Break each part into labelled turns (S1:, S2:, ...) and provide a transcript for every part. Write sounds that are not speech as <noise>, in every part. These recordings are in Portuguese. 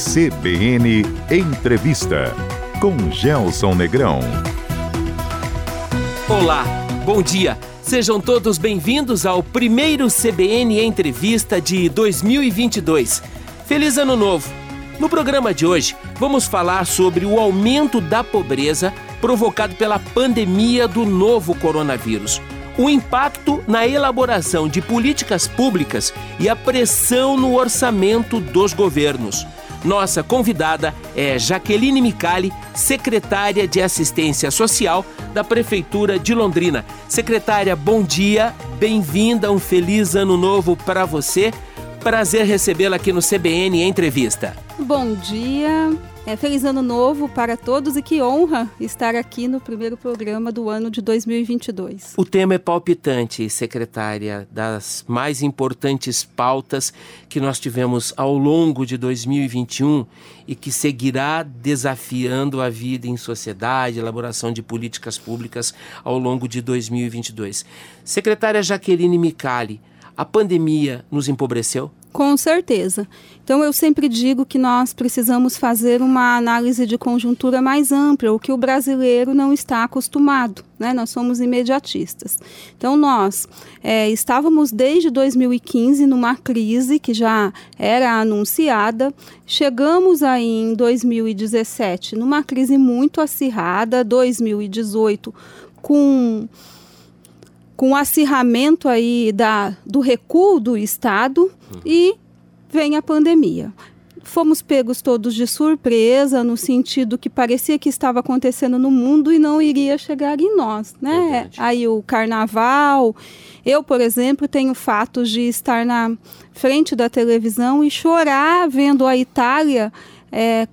S1: CBN Entrevista com Gelson Negrão.
S2: Olá, bom dia. Sejam todos bem-vindos ao primeiro CBN Entrevista de 2022. Feliz Ano Novo! No programa de hoje, vamos falar sobre o aumento da pobreza provocado pela pandemia do novo coronavírus o impacto na elaboração de políticas públicas e a pressão no orçamento dos governos. Nossa convidada é Jaqueline Micali, secretária de Assistência Social da Prefeitura de Londrina. Secretária, bom dia, bem-vinda, um feliz ano novo para você. Prazer recebê-la aqui no CBN Entrevista.
S3: Bom dia, é, feliz ano novo para todos e que honra estar aqui no primeiro programa do ano de 2022.
S2: O tema é palpitante, secretária, das mais importantes pautas que nós tivemos ao longo de 2021 e que seguirá desafiando a vida em sociedade, elaboração de políticas públicas ao longo de 2022. Secretária Jaqueline Micali, a pandemia nos empobreceu?
S3: Com certeza. Então, eu sempre digo que nós precisamos fazer uma análise de conjuntura mais ampla, o que o brasileiro não está acostumado. Né? Nós somos imediatistas. Então, nós é, estávamos desde 2015 numa crise que já era anunciada, chegamos aí em 2017 numa crise muito acirrada, 2018 com com o acirramento aí da, do recuo do Estado uhum. e vem a pandemia. Fomos pegos todos de surpresa, no sentido que parecia que estava acontecendo no mundo e não iria chegar em nós, né? Verdade. Aí o carnaval. Eu, por exemplo, tenho fatos de estar na frente da televisão e chorar vendo a Itália é,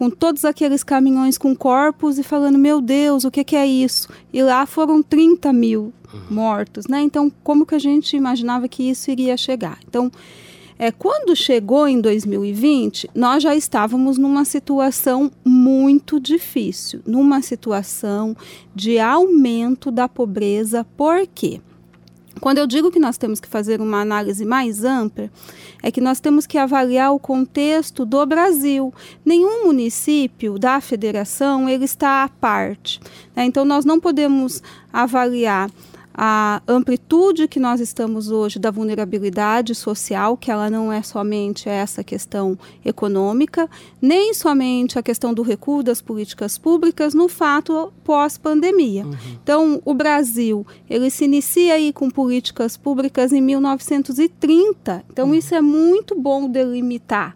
S3: com todos aqueles caminhões com corpos e falando: Meu Deus, o que, que é isso? E lá foram 30 mil mortos, né? Então, como que a gente imaginava que isso iria chegar? Então, é, quando chegou em 2020, nós já estávamos numa situação muito difícil, numa situação de aumento da pobreza. Por quê? Quando eu digo que nós temos que fazer uma análise mais ampla, é que nós temos que avaliar o contexto do Brasil. Nenhum município da federação ele está à parte. Né? Então nós não podemos avaliar a amplitude que nós estamos hoje da vulnerabilidade social, que ela não é somente essa questão econômica, nem somente a questão do recuo das políticas públicas no fato pós-pandemia. Uhum. Então, o Brasil, ele se inicia aí com políticas públicas em 1930. Então, uhum. isso é muito bom delimitar.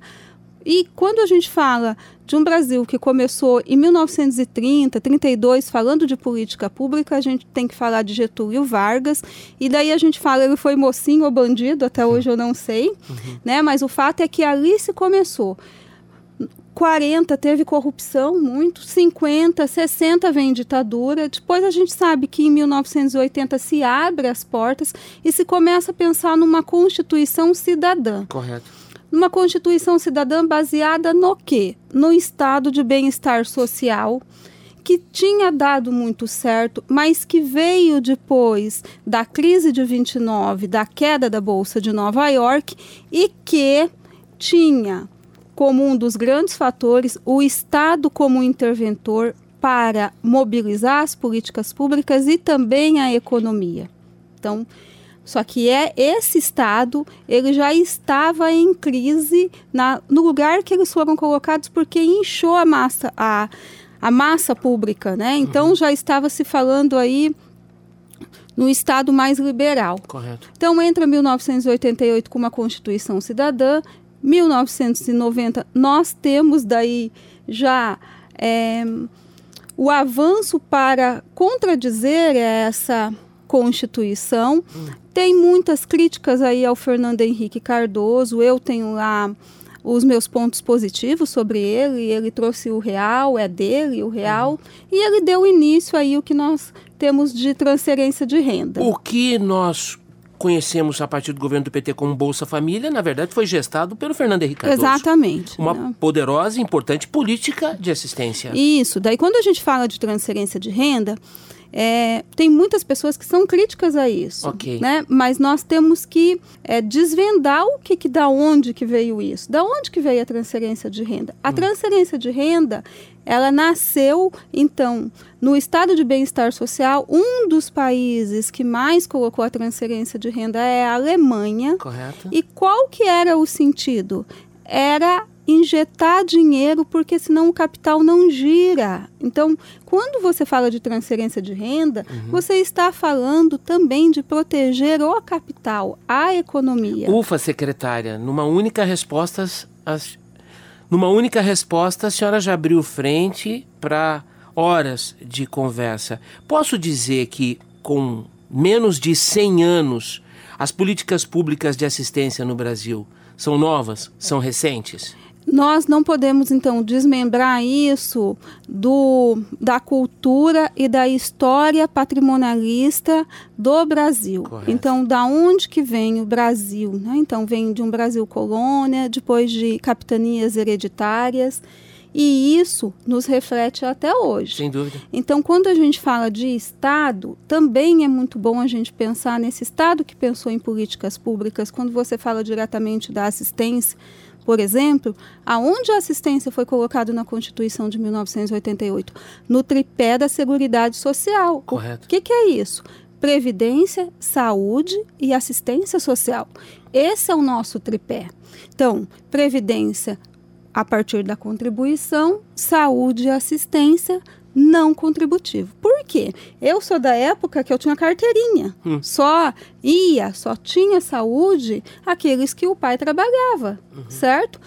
S3: E quando a gente fala de um Brasil que começou em 1930, 32, falando de política pública, a gente tem que falar de Getúlio Vargas, e daí a gente fala ele foi mocinho ou bandido, até hoje eu não sei, uhum. né? Mas o fato é que ali se começou. 40 teve corrupção, muito, 50, 60 vem ditadura. Depois a gente sabe que em 1980 se abre as portas e se começa a pensar numa constituição cidadã.
S2: Correto
S3: numa Constituição cidadã baseada no quê? No estado de bem-estar social, que tinha dado muito certo, mas que veio depois da crise de 29, da queda da Bolsa de Nova York e que tinha como um dos grandes fatores o Estado como interventor para mobilizar as políticas públicas e também a economia. Então, só que é esse estado, ele já estava em crise na, no lugar que eles foram colocados porque inchou a massa a, a massa pública, né? Então uhum. já estava se falando aí no estado mais liberal.
S2: Correto.
S3: Então entra 1988 com uma Constituição Cidadã, 1990 nós temos daí já é, o avanço para contradizer essa Constituição. Hum. Tem muitas críticas aí ao Fernando Henrique Cardoso. Eu tenho lá os meus pontos positivos sobre ele. Ele trouxe o real, é dele o real. Uhum. E ele deu início aí o que nós temos de transferência de renda.
S2: O que nós conhecemos a partir do governo do PT como Bolsa Família, na verdade, foi gestado pelo Fernando Henrique Cardoso.
S3: Exatamente.
S2: Uma né? poderosa e importante política de assistência.
S3: Isso. Daí, quando a gente fala de transferência de renda, é, tem muitas pessoas que são críticas a isso,
S2: Ok.
S3: né? Mas nós temos que é, desvendar o que, que da onde que veio isso, da onde que veio a transferência de renda. A transferência de renda, ela nasceu então no estado de bem-estar social. Um dos países que mais colocou a transferência de renda é a Alemanha.
S2: Correto?
S3: E qual que era o sentido? Era injetar dinheiro porque senão o capital não gira. Então, quando você fala de transferência de renda, você está falando também de proteger o capital, a economia.
S2: Ufa, secretária, numa única resposta, as- numa única resposta, a senhora já abriu frente para horas de conversa. Posso dizer que com menos de 100 anos, as políticas públicas de assistência no Brasil são novas, são recentes?
S3: Nós não podemos então desmembrar isso do, da cultura e da história patrimonialista do Brasil.
S2: Correto.
S3: Então, da onde que vem o Brasil? né? Então, vem de um Brasil colônia, depois de capitanias hereditárias, e isso nos reflete até hoje.
S2: Sem dúvida.
S3: Então, quando a gente fala de Estado, também é muito bom a gente pensar nesse Estado que pensou em políticas públicas. Quando você fala diretamente da assistência, por exemplo, aonde a assistência foi colocada na Constituição de 1988? No tripé da Seguridade Social.
S2: Correto.
S3: O que, que é isso? Previdência, saúde e assistência social. Esse é o nosso tripé. Então, previdência a partir da contribuição, saúde e assistência não contributivo. Por quê? Eu sou da época que eu tinha carteirinha.
S2: Hum.
S3: Só ia, só tinha saúde aqueles que o pai trabalhava, certo?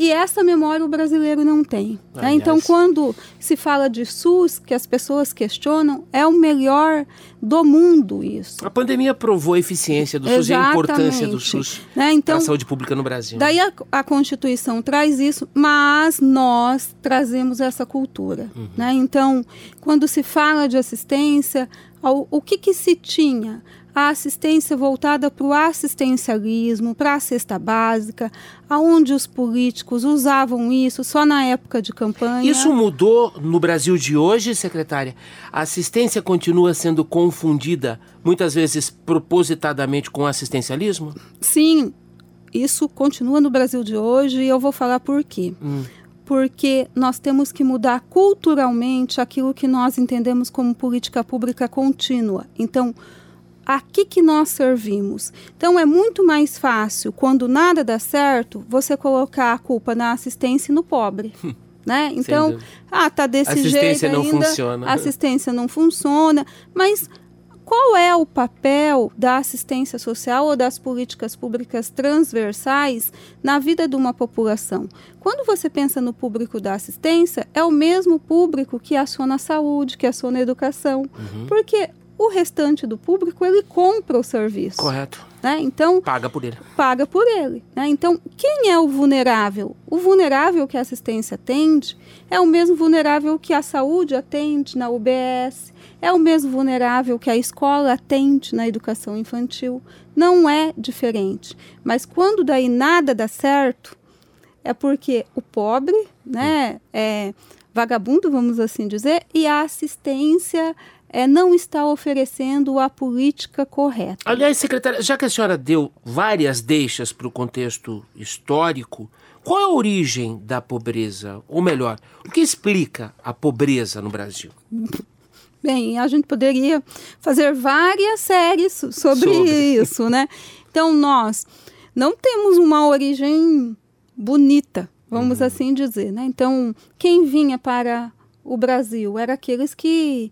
S3: E essa memória o brasileiro não tem. né? Então, quando se fala de SUS, que as pessoas questionam, é o melhor do mundo isso.
S2: A pandemia provou a eficiência do SUS e a importância do
S3: Exatamente.
S2: SUS
S3: Né? Então,
S2: para a saúde pública no Brasil.
S3: Daí a, a Constituição traz isso, mas nós trazemos essa cultura. Né? Então, quando se fala de assistência, ao- o que, que se tinha? A assistência voltada para o assistencialismo, para a cesta básica, aonde os políticos usavam isso só na época de campanha.
S2: Isso mudou no Brasil de hoje, secretária? A assistência continua sendo confundida, muitas vezes propositadamente, com assistencialismo?
S3: Sim, isso continua no Brasil de hoje e eu vou falar por quê.
S2: Hum.
S3: Porque nós temos que mudar culturalmente aquilo que nós entendemos como política pública contínua. Então, a que, que nós servimos? Então, é muito mais fácil, quando nada dá certo, você colocar a culpa na assistência e no pobre. Né? Então, ah, tá desse
S2: Assistência
S3: jeito
S2: não
S3: ainda,
S2: funciona.
S3: a assistência não funciona, mas qual é o papel da assistência social ou das políticas públicas transversais na vida de uma população? Quando você pensa no público da assistência, é o mesmo público que aciona a saúde, que aciona a educação,
S2: Uhum.
S3: porque o restante do público ele compra o serviço,
S2: Correto.
S3: né? Então
S2: Paga por ele.
S3: paga por ele. Né? Então, quem é o vulnerável? O vulnerável que a assistência atende é o mesmo vulnerável que a saúde atende na UBS, é o mesmo vulnerável que a escola atende na educação infantil. Não é diferente. Mas quando daí nada dá certo, é porque o pobre, né, é vagabundo, vamos assim dizer, e a assistência é, não está oferecendo a política correta.
S2: Aliás, secretária, já que a senhora deu várias deixas para o contexto histórico, qual é a origem da pobreza? Ou melhor, o que explica a pobreza no Brasil? <laughs>
S3: Bem, a gente poderia fazer várias séries so- sobre,
S2: Sobre. <laughs>
S3: isso, né? Então, nós não temos uma origem bonita, vamos assim dizer, né? Então, quem vinha para o Brasil eram aqueles que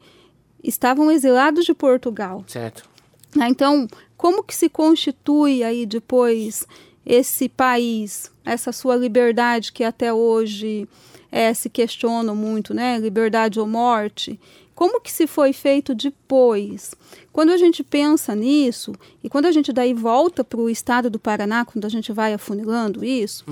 S3: estavam exilados de Portugal.
S2: Certo?
S3: né? Então, como que se constitui aí depois esse país, essa sua liberdade que até hoje eh, se questiona muito, né? Liberdade ou morte. Como que se foi feito depois? Quando a gente pensa nisso, e quando a gente daí volta para o estado do Paraná, quando a gente vai afunilando isso,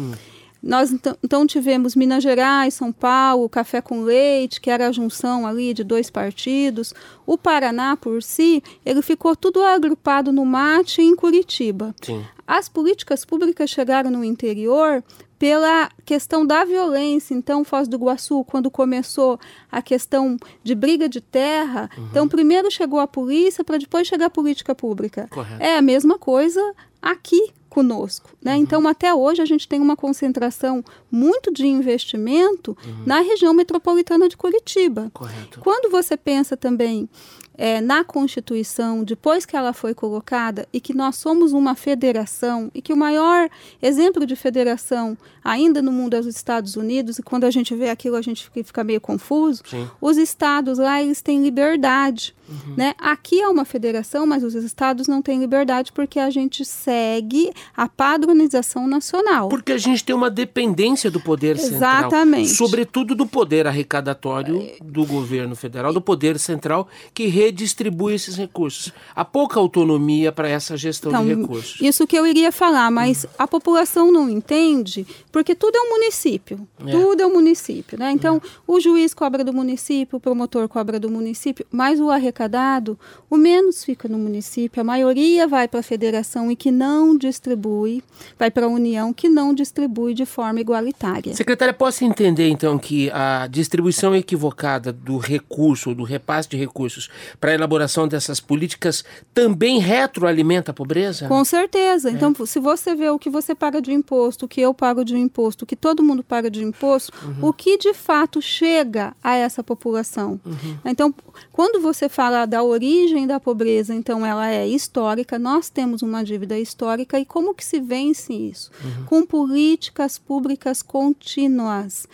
S3: nós então, então tivemos Minas Gerais, São Paulo, Café com Leite, que era a junção ali de dois partidos. O Paraná, por si, ele ficou tudo agrupado no mate em Curitiba.
S2: Sim.
S3: as políticas públicas chegaram no interior pela questão da violência. Então, Foz do Iguaçu, quando começou a questão de briga de terra, uhum. então primeiro chegou a polícia para depois chegar a política pública. Correto. É a mesma coisa aqui conosco. Né? Uhum. Então, até hoje, a gente tem uma concentração muito de investimento uhum. na região metropolitana de Curitiba. Correto. Quando você pensa também é, na Constituição, depois que ela foi colocada, e que nós somos uma federação, e que o maior exemplo de federação ainda no mundo é os Estados Unidos, e quando a gente vê aquilo a gente fica meio confuso, Sim. os estados lá eles têm liberdade. Uhum. Né? Aqui é uma federação, mas os estados não têm liberdade porque a gente segue a padronização nacional.
S2: Porque a gente tem uma dependência do poder
S3: central. Exatamente.
S2: Sobretudo do poder arrecadatório do governo federal, do poder central, que redistribui esses recursos. Há pouca autonomia para essa gestão então, de recursos.
S3: Isso que eu iria falar, mas a população não entende, porque tudo é um município. É. Tudo é um município. Né? Então, é. o juiz cobra do município, o promotor cobra do município, mas o arrecadado, o menos fica no município, a maioria vai para a federação e que não distribui, vai para a União que não distribui de forma igualitária.
S2: Secretária, posso entender então que a distribuição equivocada do recurso, do repasse de recursos, para a elaboração dessas políticas também retroalimenta a pobreza?
S3: Com certeza. Então, é. Então, se você vê o que você paga de imposto, o que eu pago de imposto, o que todo mundo paga de imposto, uhum. o que de fato chega a essa população. Uhum. Então, quando você fala da origem da pobreza, então ela é histórica, nós temos uma dívida histórica e como que se vence isso? Uhum. Com políticas públicas contínuas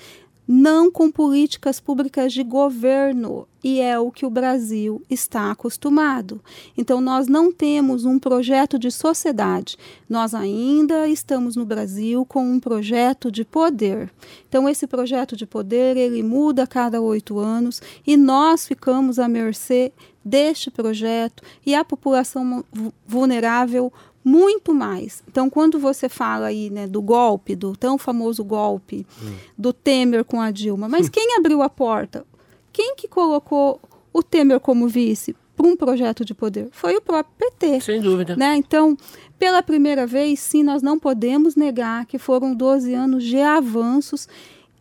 S3: não com políticas públicas de governo, e é o que o Brasil está acostumado. Então, nós não temos um projeto de sociedade, nós ainda estamos no Brasil com um projeto de poder. Então, esse projeto de poder ele muda a cada oito anos e nós ficamos à mercê deste projeto e a população vulnerável muito mais. Então, quando você fala aí né, do golpe, do tão famoso golpe hum. do Temer com a Dilma, mas hum. <laughs> quem abriu a porta? Quem que colocou o Temer como vice para um projeto de poder? Foi o próprio PT.
S2: Sem dúvida.
S3: Né? Então, pela primeira vez, sim, nós não podemos negar que foram 12 anos de avanços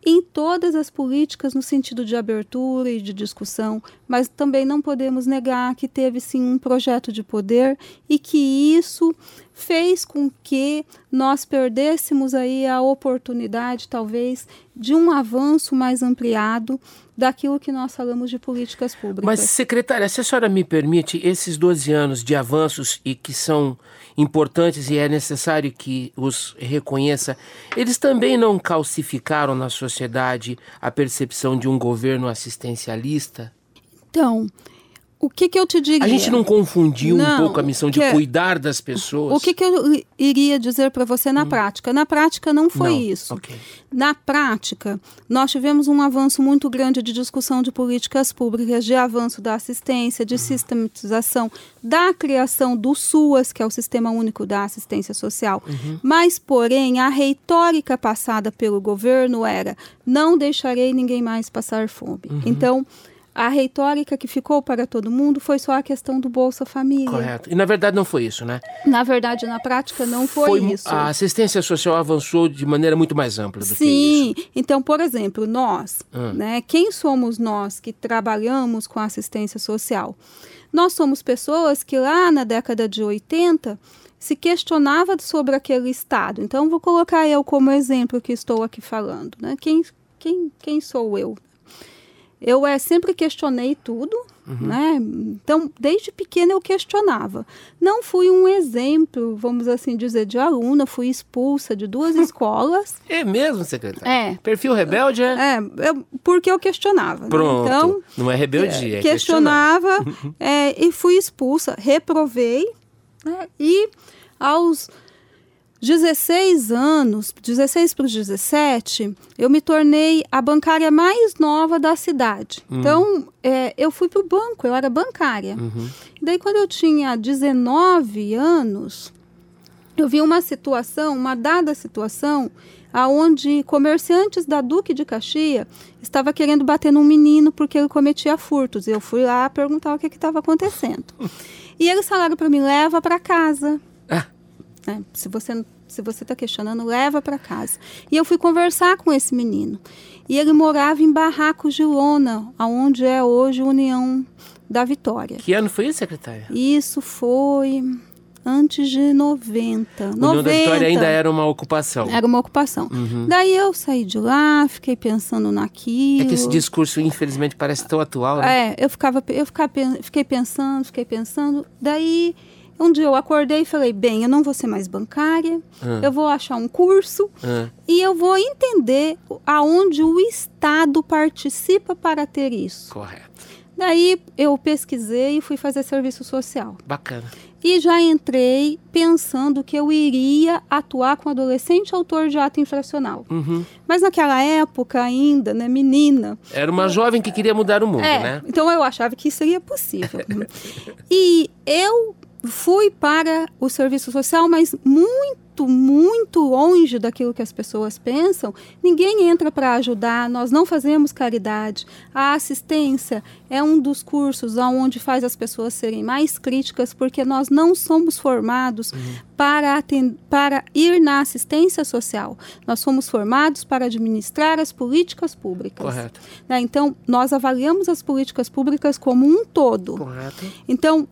S3: em todas as políticas no sentido de abertura e de discussão, mas também não podemos negar que teve sim um projeto de poder e que isso fez com que nós perdêssemos aí a oportunidade, talvez, de um avanço mais ampliado daquilo que nós falamos de políticas públicas.
S2: Mas, secretária, se a senhora me permite, esses 12 anos de avanços e que são importantes e é necessário que os reconheça, eles também não calcificaram na sociedade a percepção de um governo assistencialista?
S3: Então, o que, que eu te diria?
S2: A gente não confundiu não, um pouco a missão de cuidar das pessoas?
S3: O que, que eu iria dizer para você na hum. prática? Na prática não foi não. isso. Okay. Na prática, nós tivemos um avanço muito grande de discussão de políticas públicas, de avanço da assistência, de hum. sistematização, da criação do SUAS, que é o Sistema Único da Assistência Social. Uhum. Mas, porém, a retórica passada pelo governo era: não deixarei ninguém mais passar fome. Uhum. Então, a retórica que ficou para todo mundo foi só a questão do Bolsa Família.
S2: Correto. E na verdade não foi isso, né?
S3: Na verdade, na prática não foi, foi isso.
S2: A assistência social avançou de maneira muito mais ampla do
S3: Sim.
S2: que isso.
S3: Sim. Então, por exemplo, nós, hum. né? Quem somos nós que trabalhamos com assistência social? Nós somos pessoas que lá na década de 80 se questionava sobre aquele estado. Então, vou colocar eu como exemplo que estou aqui falando, né? Quem quem, quem sou eu? Eu é, sempre questionei tudo, uhum. né? Então, desde pequena eu questionava. Não fui um exemplo, vamos assim dizer, de aluna, fui expulsa de duas <laughs> escolas.
S2: É mesmo, secretária? É. Perfil rebelde é?
S3: É, eu, porque eu questionava. Né?
S2: Pronto. Né? Então, não é rebeldia, é,
S3: é Questionava <laughs> é, e fui expulsa, reprovei, né? e aos 16 anos, 16 para os 17, eu me tornei a bancária mais nova da cidade. Uhum. Então, é, eu fui para o banco, eu era bancária. Uhum. Daí, quando eu tinha 19 anos, eu vi uma situação, uma dada situação, aonde comerciantes da Duque de Caxias estava querendo bater num menino porque ele cometia furtos. Eu fui lá perguntar o que estava acontecendo. <laughs> e eles falaram para mim, leva para casa. Né? Se você se você está questionando, leva para casa. E eu fui conversar com esse menino. E ele morava em Barracos de Lona, aonde é hoje União da Vitória.
S2: Que ano foi isso, secretária?
S3: Isso foi antes de 90.
S2: União 90. da Vitória ainda era uma ocupação.
S3: Era uma ocupação. Uhum. Daí eu saí de lá, fiquei pensando naquilo.
S2: É que esse discurso, infelizmente, parece tão atual, né?
S3: É, eu, ficava, eu ficava, fiquei pensando, fiquei pensando. Daí um dia eu acordei e falei: bem, eu não vou ser mais bancária, ah. eu vou achar um curso ah. e eu vou entender aonde o Estado participa para ter isso.
S2: Correto.
S3: Daí eu pesquisei e fui fazer serviço social.
S2: Bacana.
S3: E já entrei pensando que eu iria atuar com adolescente autor de ato infracional.
S2: Uhum.
S3: Mas naquela época ainda, né, menina.
S2: Era uma jovem que queria mudar o mundo,
S3: é,
S2: né?
S3: Então eu achava que isso seria possível. <laughs> e eu fui para o serviço social, mas muito, muito longe daquilo que as pessoas pensam. Ninguém entra para ajudar, nós não fazemos caridade. A assistência é um dos cursos onde faz as pessoas serem mais críticas, porque nós não somos formados uhum. para, para ir na assistência social. Nós somos formados para administrar as políticas públicas.
S2: Correto.
S3: Né? Então, nós avaliamos as políticas públicas como um todo.
S2: Correto.
S3: Então,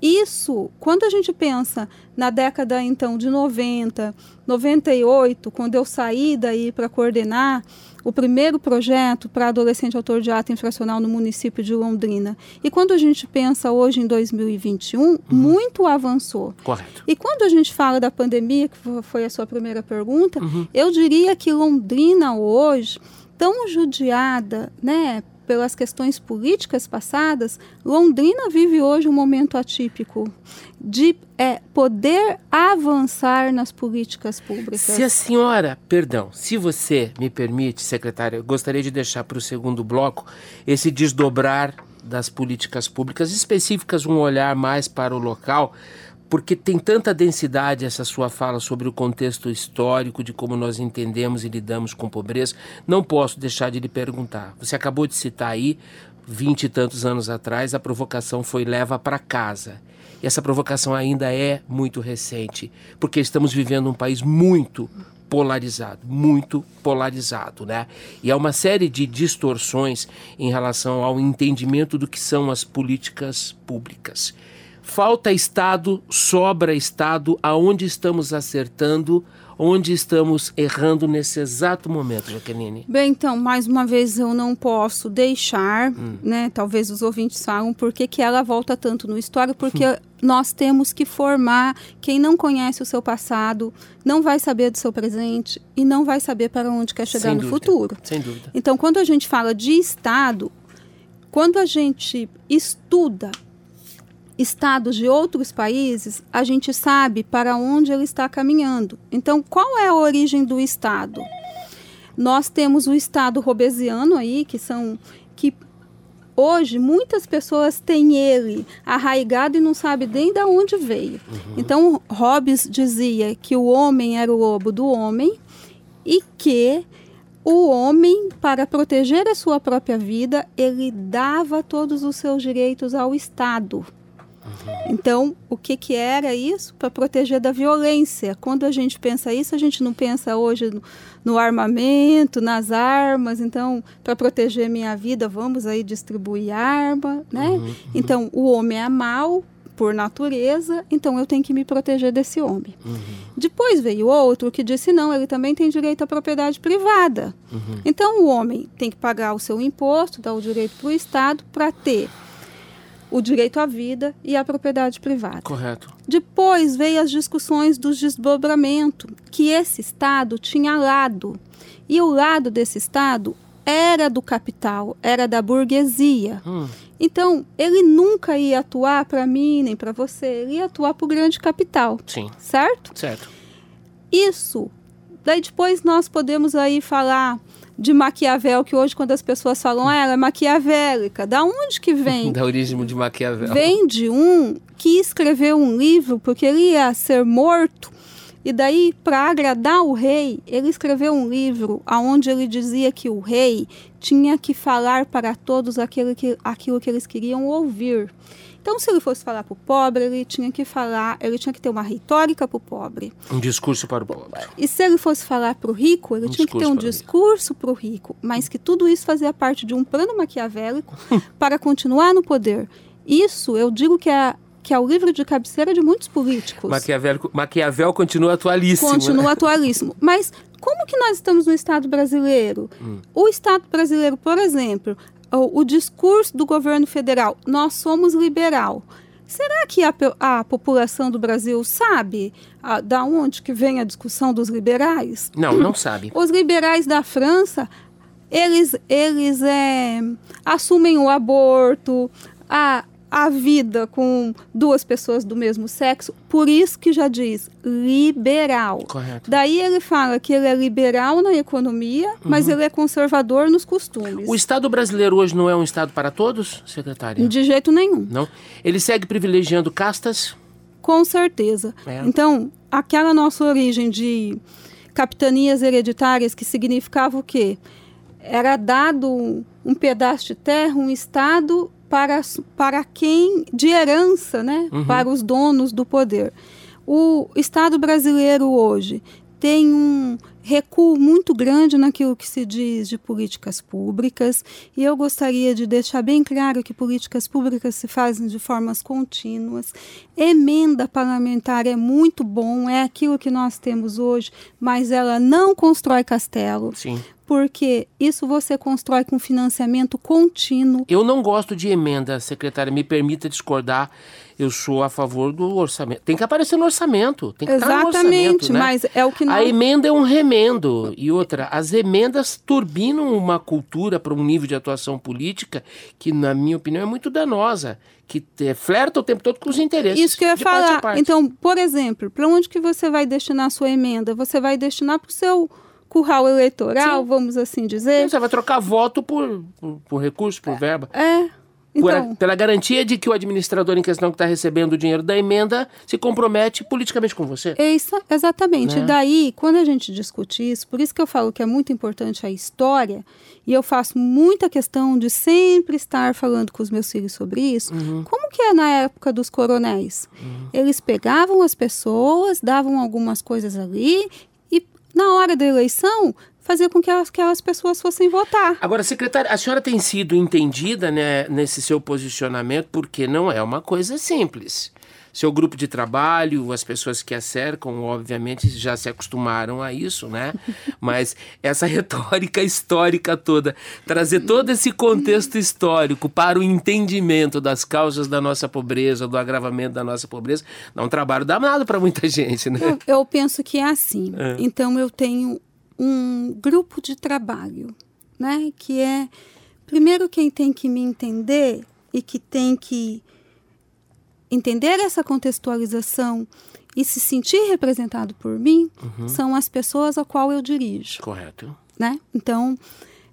S3: isso, quando a gente pensa na década então de 90, 98, quando eu saí daí para coordenar o primeiro projeto para adolescente autor de ato infracional no município de Londrina. E quando a gente pensa hoje em 2021, uhum. muito avançou.
S2: Correto.
S3: E quando a gente fala da pandemia, que foi a sua primeira pergunta, uhum. eu diria que Londrina hoje, tão judiada, né, pelas questões políticas passadas, Londrina vive hoje um momento atípico de é, poder avançar nas políticas públicas.
S2: Se a senhora, perdão, se você me permite, secretária, gostaria de deixar para o segundo bloco esse desdobrar das políticas públicas específicas, um olhar mais para o local porque tem tanta densidade essa sua fala sobre o contexto histórico de como nós entendemos e lidamos com pobreza, não posso deixar de lhe perguntar. Você acabou de citar aí, vinte e tantos anos atrás, a provocação foi leva para casa. E essa provocação ainda é muito recente, porque estamos vivendo um país muito polarizado, muito polarizado, né? E há uma série de distorções em relação ao entendimento do que são as políticas públicas. Falta Estado, sobra Estado, aonde estamos acertando, onde estamos errando nesse exato momento, Jaqueline?
S3: Bem, então, mais uma vez eu não posso deixar, hum. né? Talvez os ouvintes falam por que, que ela volta tanto no histórico, porque hum. nós temos que formar quem não conhece o seu passado, não vai saber do seu presente e não vai saber para onde quer chegar
S2: Sem
S3: no
S2: dúvida.
S3: futuro.
S2: Sem dúvida.
S3: Então, quando a gente fala de Estado, quando a gente estuda estados de outros países, a gente sabe para onde ele está caminhando. Então, qual é a origem do Estado? Nós temos o Estado robesiano aí, que são que hoje muitas pessoas têm ele arraigado e não sabem nem de onde veio. Uhum. Então, Hobbes dizia que o homem era o lobo do homem e que o homem, para proteger a sua própria vida, ele dava todos os seus direitos ao Estado. Então, o que, que era isso? Para proteger da violência. Quando a gente pensa isso, a gente não pensa hoje no, no armamento, nas armas. Então, para proteger minha vida, vamos aí distribuir arma, né? Uhum, uhum. Então, o homem é mal por natureza, então eu tenho que me proteger desse homem. Uhum. Depois veio outro que disse não, ele também tem direito à propriedade privada.
S2: Uhum.
S3: Então, o homem tem que pagar o seu imposto, dar o direito para o Estado para ter o direito à vida e à propriedade privada.
S2: Correto.
S3: Depois veio as discussões do desdobramento, que esse Estado tinha lado. E o lado desse Estado era do capital, era da burguesia.
S2: Hum.
S3: Então, ele nunca ia atuar para mim nem para você, ele ia atuar para o grande capital.
S2: Sim.
S3: Certo?
S2: Certo.
S3: Isso. Daí depois nós podemos aí falar de Maquiavel, que hoje quando as pessoas falam, ah, ela é maquiavélica, da onde que vem? <laughs>
S2: da origem de Maquiavel.
S3: Vem de um que escreveu um livro porque ele ia ser morto e daí, para agradar o rei, ele escreveu um livro onde ele dizia que o rei tinha que falar para todos aquilo que, aquilo que eles queriam ouvir. Então, se ele fosse falar para o pobre, ele tinha que falar, ele tinha que ter uma retórica para o pobre.
S2: Um discurso para o pobre.
S3: E se ele fosse falar para o rico, ele um tinha que ter um discurso para o rico, mas que tudo isso fazia parte de um plano maquiavélico <laughs> para continuar no poder. Isso, eu digo que é que é o livro de cabeceira de muitos políticos.
S2: Maquiavel, Maquiavel continua atualíssimo.
S3: Continua
S2: né?
S3: atualíssimo. Mas como que nós estamos no Estado brasileiro? Hum. O Estado brasileiro, por exemplo, o, discurso do governo federal, nós somos liberal. Será que a, a população do Brasil sabe a, da onde que vem a discussão dos liberais?
S2: Não, não sabe. <clears throat>
S3: Os liberais da França, eles, eles é, assumem o aborto, a, a vida com duas pessoas do mesmo sexo, por isso que já diz liberal.
S2: Correto.
S3: Daí ele fala que ele é liberal na economia, uhum. mas ele é conservador nos costumes.
S2: O Estado brasileiro hoje não é um Estado para todos, secretária?
S3: De jeito nenhum.
S2: Não? Ele segue privilegiando castas?
S3: Com certeza. É. Então, aquela nossa origem de capitanias hereditárias que significava o quê? Era dado um pedaço de terra, um estado para, para quem de herança, né? Uhum. Para os donos do poder. O Estado brasileiro hoje tem um recuo muito grande naquilo que se diz de políticas públicas, e eu gostaria de deixar bem claro que políticas públicas se fazem de formas contínuas. Emenda parlamentar é muito bom, é aquilo que nós temos hoje, mas ela não constrói castelo.
S2: Sim
S3: porque isso você constrói com financiamento contínuo.
S2: Eu não gosto de emenda, secretária, me permita discordar. Eu sou a favor do orçamento. Tem que aparecer no orçamento, tem que
S3: Exatamente,
S2: estar no orçamento, né?
S3: mas é o que não...
S2: A emenda é um remendo. E outra, as emendas turbinam uma cultura para um nível de atuação política que, na minha opinião, é muito danosa que flerta o tempo todo com os interesses.
S3: Isso que eu ia falar. Então, por exemplo, para onde que você vai destinar a sua emenda? Você vai destinar para o seu curral eleitoral, Sim. vamos assim dizer.
S2: Você vai trocar voto por, por, por recurso, por verba.
S3: É. Então,
S2: pela garantia de que o administrador em questão que está recebendo o dinheiro da emenda se compromete politicamente com você.
S3: É isso, exatamente. Né? Daí, quando a gente discute isso, por isso que eu falo que é muito importante a história, e eu faço muita questão de sempre estar falando com os meus filhos sobre isso. Uhum. Como que é na época dos coronéis? Uhum. Eles pegavam as pessoas, davam algumas coisas ali na hora da eleição, fazer com que aquelas pessoas fossem votar.
S2: Agora, secretária, a senhora tem sido entendida né, nesse seu posicionamento, porque não é uma coisa simples seu grupo de trabalho, as pessoas que a cercam, obviamente já se acostumaram a isso, né? <laughs> Mas essa retórica histórica toda, trazer todo esse contexto histórico para o entendimento das causas da nossa pobreza, do agravamento da nossa pobreza, dá um trabalho danado para muita <laughs> gente, né?
S3: Eu, eu, penso que é assim. É. Então eu tenho um grupo de trabalho, né? Que é primeiro quem tem que me entender e que tem que entender essa contextualização e se sentir representado por mim uhum. são as pessoas a qual eu dirijo.
S2: Correto.
S3: Né? Então,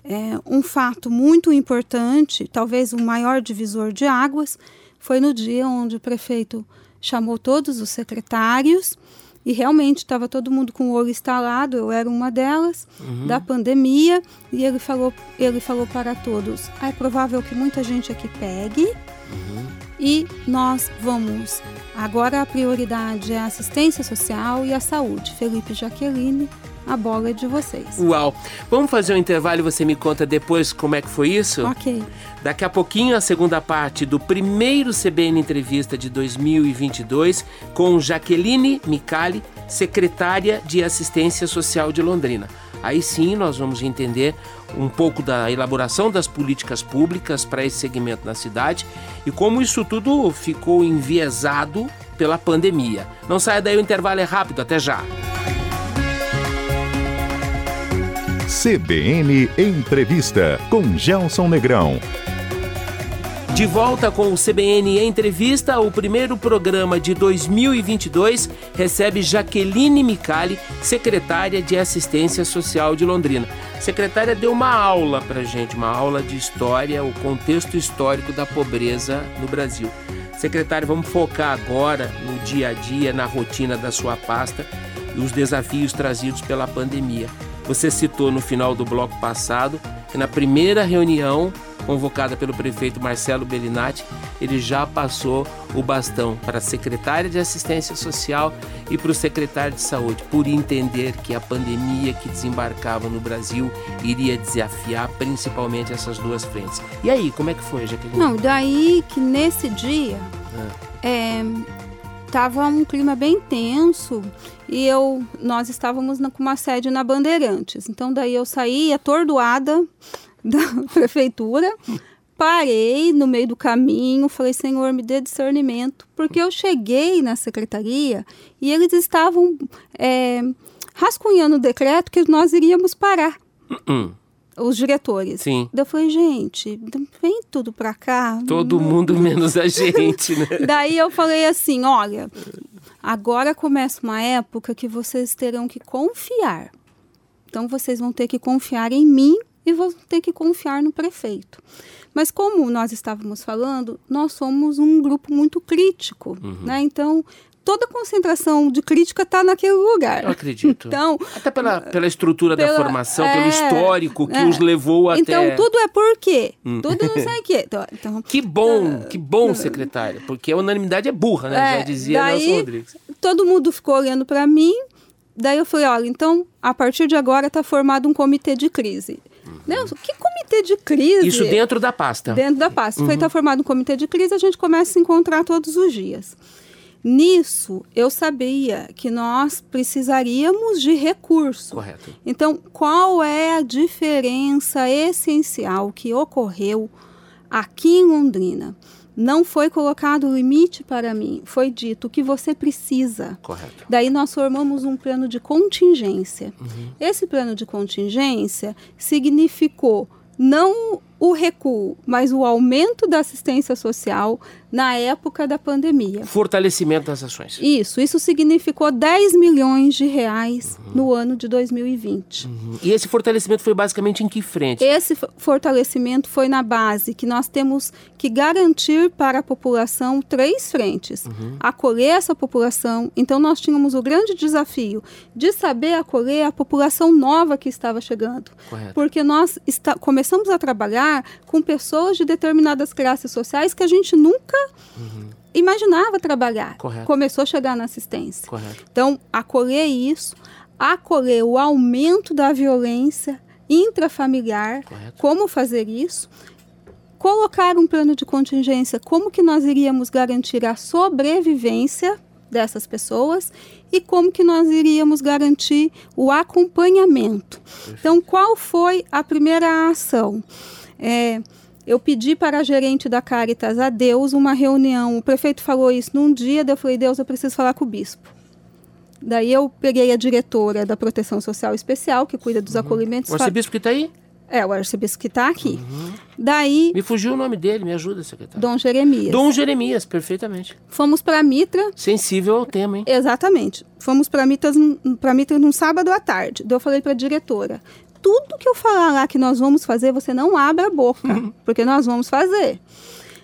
S3: é, um fato muito importante, talvez o maior divisor de águas, foi no dia onde o prefeito chamou todos os secretários e realmente estava todo mundo com o olho instalado, eu era uma delas, uhum. da pandemia, e ele falou, ele falou para todos: ah, é provável que muita gente aqui pegue. Uhum e nós vamos. Agora a prioridade é a assistência social e a saúde. Felipe Jaqueline, a bola de vocês.
S2: Uau! Vamos fazer um intervalo e você me conta depois como é que foi isso?
S3: Ok.
S2: Daqui a pouquinho a segunda parte do primeiro CBN Entrevista de 2022 com Jaqueline Micali, secretária de Assistência Social de Londrina. Aí sim nós vamos entender um pouco da elaboração das políticas públicas para esse segmento na cidade e como isso tudo ficou enviesado pela pandemia. Não saia daí, o intervalo é rápido, até já.
S1: CBN Entrevista com Gelson Negrão.
S2: De volta com o CBN Entrevista, o primeiro programa de 2022 recebe Jaqueline Micali, secretária de Assistência Social de Londrina. Secretária deu uma aula para gente, uma aula de história, o contexto histórico da pobreza no Brasil. Secretária, vamos focar agora no dia a dia, na rotina da sua pasta e os desafios trazidos pela pandemia. Você citou no final do bloco passado que na primeira reunião convocada pelo prefeito Marcelo Bellinati, ele já passou o bastão para a secretária de Assistência Social e para o secretário de Saúde, por entender que a pandemia que desembarcava no Brasil iria desafiar principalmente essas duas frentes. E aí, como é que foi, Jaqueline?
S3: Não, daí que nesse dia
S2: Ah.
S3: é, tava um clima bem tenso e eu nós estávamos na- com uma sede na Bandeirantes. Então daí eu saí atordoada <laughs> da prefeitura, parei no meio do caminho, falei Senhor me dê discernimento, porque eu cheguei na secretaria e eles estavam é, rascunhando o decreto que nós iríamos parar
S2: Hum,
S3: os diretores.
S2: sim.
S3: Daí eu falei, gente, vem tudo pra cá.
S2: Todo
S3: Não-
S2: mundo <laughs> menos a gente, né?
S3: Daí eu falei assim: olha, agora começa uma época que vocês terão que confiar. Então vocês vão ter que confiar em mim e vão ter que confiar no prefeito. Mas como nós estávamos falando, nós somos um grupo muito crítico,
S2: Uhum.
S3: né? Então toda concentração de crítica está naquele lugar.
S2: Eu acredito.
S3: Então,
S2: Até pela, pela estrutura da
S3: pela-
S2: formação,
S3: é,
S2: pelo histórico que
S3: é.
S2: os levou até.
S3: então tudo é por quê?
S2: Hum.
S3: Tudo não sei o quê. <laughs> Então, então,
S2: Que bom, que bom, secretária, porque a unanimidade é burra, né?
S3: É,
S2: Já dizia
S3: daí-
S2: Nelson Rodrigues.
S3: todo mundo ficou olhando para mim. Daí eu falei, olha, então, a partir de agora está formado um comitê de crise. Nelson, que comitê de crise?
S2: Uhum. Isso dentro da pasta.
S3: Dentro da pasta.
S2: Uhum.
S3: Foi estar formado um comitê de crise, a gente começa a se encontrar todos os dias. Nisso, eu sabia que nós precisaríamos de recurso.
S2: Correto.
S3: Então, qual é a diferença essencial que ocorreu aqui em Londrina? Não foi colocado limite para mim, foi dito o que você precisa.
S2: Correto.
S3: Daí nós formamos um plano de contingência.
S2: Uhum.
S3: Esse plano de contingência significou não o recuo, mas o aumento da assistência social na época da pandemia.
S2: Fortalecimento das ações.
S3: Isso, isso significou 10 milhões de reais no ano de 2020.
S2: Uhum. E esse fortalecimento foi basicamente em que frente?
S3: Esse fortalecimento foi na base que nós temos que garantir para a população três frentes. Acolher essa população. Então, nós tínhamos o grande desafio de saber acolher a população nova que estava chegando.
S2: Correto.
S3: Porque nós está- começamos a trabalhar com pessoas de determinadas classes sociais que a gente nunca imaginava trabalhar.
S2: Correto.
S3: Começou a chegar na assistência.
S2: Correto.
S3: Então, acolher isso, acolher o aumento da violência intrafamiliar,
S2: Correto.
S3: como fazer isso, colocar um plano de contingência, como que nós iríamos garantir a sobrevivência dessas pessoas e como que nós iríamos garantir o acompanhamento. Então, qual foi a primeira ação? É, eu pedi para a gerente da Caritas, a Deus, uma reunião. O prefeito falou isso num dia, daí eu falei, Deus, eu preciso falar com o bispo. Daí eu peguei a diretora da Proteção Social Especial, que cuida dos acolhimentos.
S2: O arcebispo que está aí?
S3: É, o arcebispo que está aqui. Daí,
S2: Me fugiu o nome dele, me ajuda, secretário.
S3: Dom Jeremias.
S2: Dom Jeremias, perfeitamente.
S3: Fomos para Mitra,
S2: Sensível ao tema, hein?
S3: exatamente. Fomos para Mitra, para Mitra num sábado à tarde. Daí eu falei para a diretora, tudo que eu falar lá que nós vamos fazer, você não abre a boca, porque nós vamos fazer.